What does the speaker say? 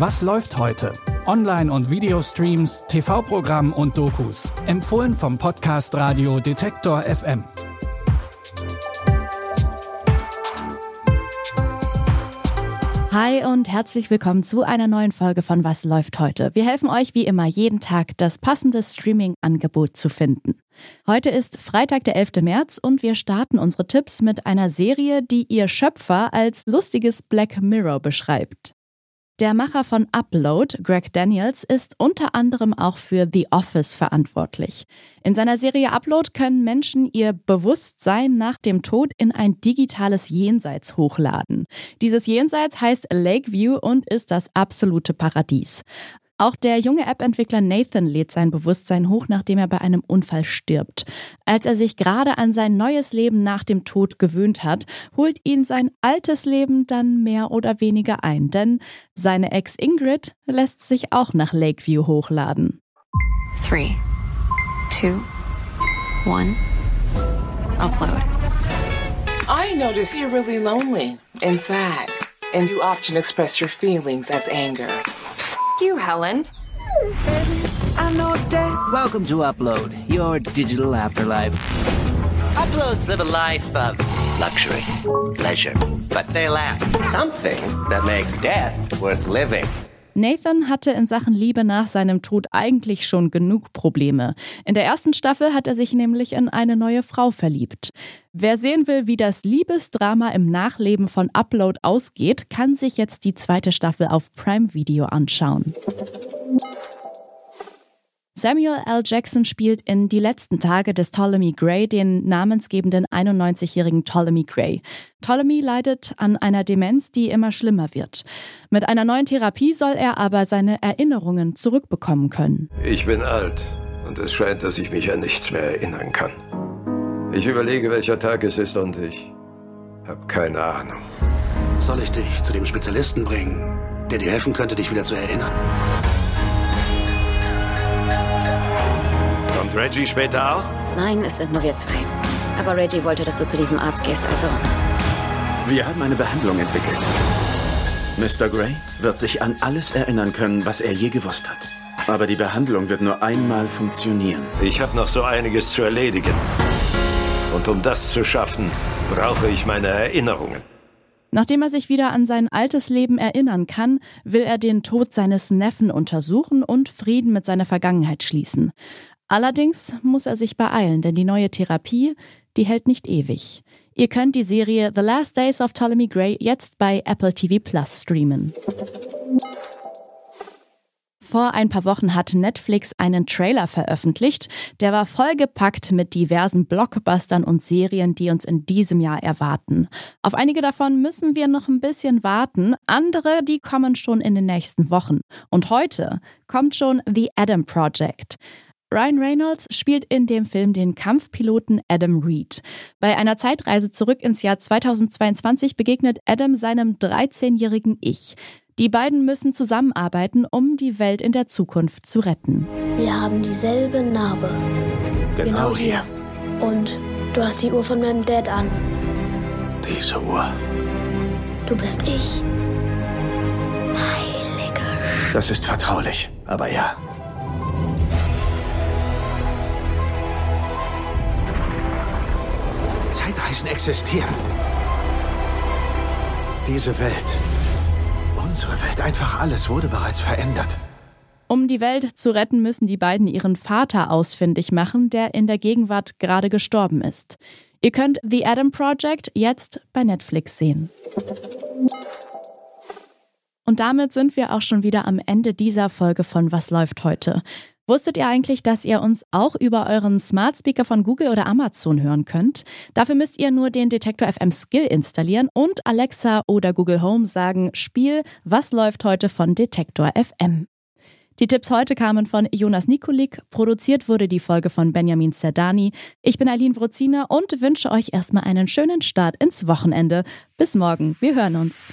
Was läuft heute? Online- und Videostreams, TV-Programm und Dokus. Empfohlen vom Podcast Radio Detektor FM. Hi und herzlich willkommen zu einer neuen Folge von Was läuft heute. Wir helfen euch wie immer jeden Tag, das passende Streaming-Angebot zu finden. Heute ist Freitag, der 11. März und wir starten unsere Tipps mit einer Serie, die ihr Schöpfer als lustiges Black Mirror beschreibt. Der Macher von Upload, Greg Daniels, ist unter anderem auch für The Office verantwortlich. In seiner Serie Upload können Menschen ihr Bewusstsein nach dem Tod in ein digitales Jenseits hochladen. Dieses Jenseits heißt Lakeview und ist das absolute Paradies. Auch der junge App-Entwickler Nathan lädt sein Bewusstsein hoch, nachdem er bei einem Unfall stirbt. Als er sich gerade an sein neues Leben nach dem Tod gewöhnt hat, holt ihn sein altes Leben dann mehr oder weniger ein, denn seine Ex Ingrid lässt sich auch nach Lakeview hochladen. Three, two, one, upload. I notice you're really lonely and sad, and you often express your feelings as anger. You, Helen. I know that. Welcome to Upload, your digital afterlife. Uploads live a life of luxury, pleasure, but they lack something that makes death worth living. Nathan hatte in Sachen Liebe nach seinem Tod eigentlich schon genug Probleme. In der ersten Staffel hat er sich nämlich in eine neue Frau verliebt. Wer sehen will, wie das Liebesdrama im Nachleben von Upload ausgeht, kann sich jetzt die zweite Staffel auf Prime Video anschauen. Samuel L. Jackson spielt in Die letzten Tage des Ptolemy Gray den namensgebenden 91-jährigen Ptolemy Gray. Ptolemy leidet an einer Demenz, die immer schlimmer wird. Mit einer neuen Therapie soll er aber seine Erinnerungen zurückbekommen können. Ich bin alt und es scheint, dass ich mich an nichts mehr erinnern kann. Ich überlege, welcher Tag es ist und ich habe keine Ahnung. Soll ich dich zu dem Spezialisten bringen, der dir helfen könnte, dich wieder zu erinnern? Kommt Reggie später auch? Nein, es sind nur wir zwei. Aber Reggie wollte, dass du zu diesem Arzt gehst, also. Wir haben eine Behandlung entwickelt. Mr. Gray wird sich an alles erinnern können, was er je gewusst hat. Aber die Behandlung wird nur einmal funktionieren. Ich habe noch so einiges zu erledigen. Und um das zu schaffen, brauche ich meine Erinnerungen. Nachdem er sich wieder an sein altes Leben erinnern kann, will er den Tod seines Neffen untersuchen und Frieden mit seiner Vergangenheit schließen. Allerdings muss er sich beeilen, denn die neue Therapie, die hält nicht ewig. Ihr könnt die Serie The Last Days of Ptolemy Gray jetzt bei Apple TV Plus streamen. Vor ein paar Wochen hat Netflix einen Trailer veröffentlicht. Der war vollgepackt mit diversen Blockbustern und Serien, die uns in diesem Jahr erwarten. Auf einige davon müssen wir noch ein bisschen warten. Andere, die kommen schon in den nächsten Wochen. Und heute kommt schon The Adam Project. Ryan Reynolds spielt in dem Film den Kampfpiloten Adam Reed. Bei einer Zeitreise zurück ins Jahr 2022 begegnet Adam seinem 13-jährigen Ich. Die beiden müssen zusammenarbeiten, um die Welt in der Zukunft zu retten. Wir haben dieselbe Narbe. Genau, genau hier. Und du hast die Uhr von meinem Dad an. Diese Uhr. Du bist ich. Heilige Sch Das ist vertraulich, aber ja. Zeitreisen existieren. Diese Welt, unsere Welt, einfach alles wurde bereits verändert. Um die Welt zu retten, müssen die beiden ihren Vater ausfindig machen, der in der Gegenwart gerade gestorben ist. Ihr könnt The Adam Project jetzt bei Netflix sehen. Und damit sind wir auch schon wieder am Ende dieser Folge von Was läuft heute. Wusstet ihr eigentlich, dass ihr uns auch über euren Smart Speaker von Google oder Amazon hören könnt? Dafür müsst ihr nur den Detektor FM Skill installieren und Alexa oder Google Home sagen, Spiel, was läuft heute von Detektor FM? Die Tipps heute kamen von Jonas Nikolik, produziert wurde die Folge von Benjamin Zerdani. Ich bin Aline Wrozina und wünsche euch erstmal einen schönen Start ins Wochenende. Bis morgen, wir hören uns.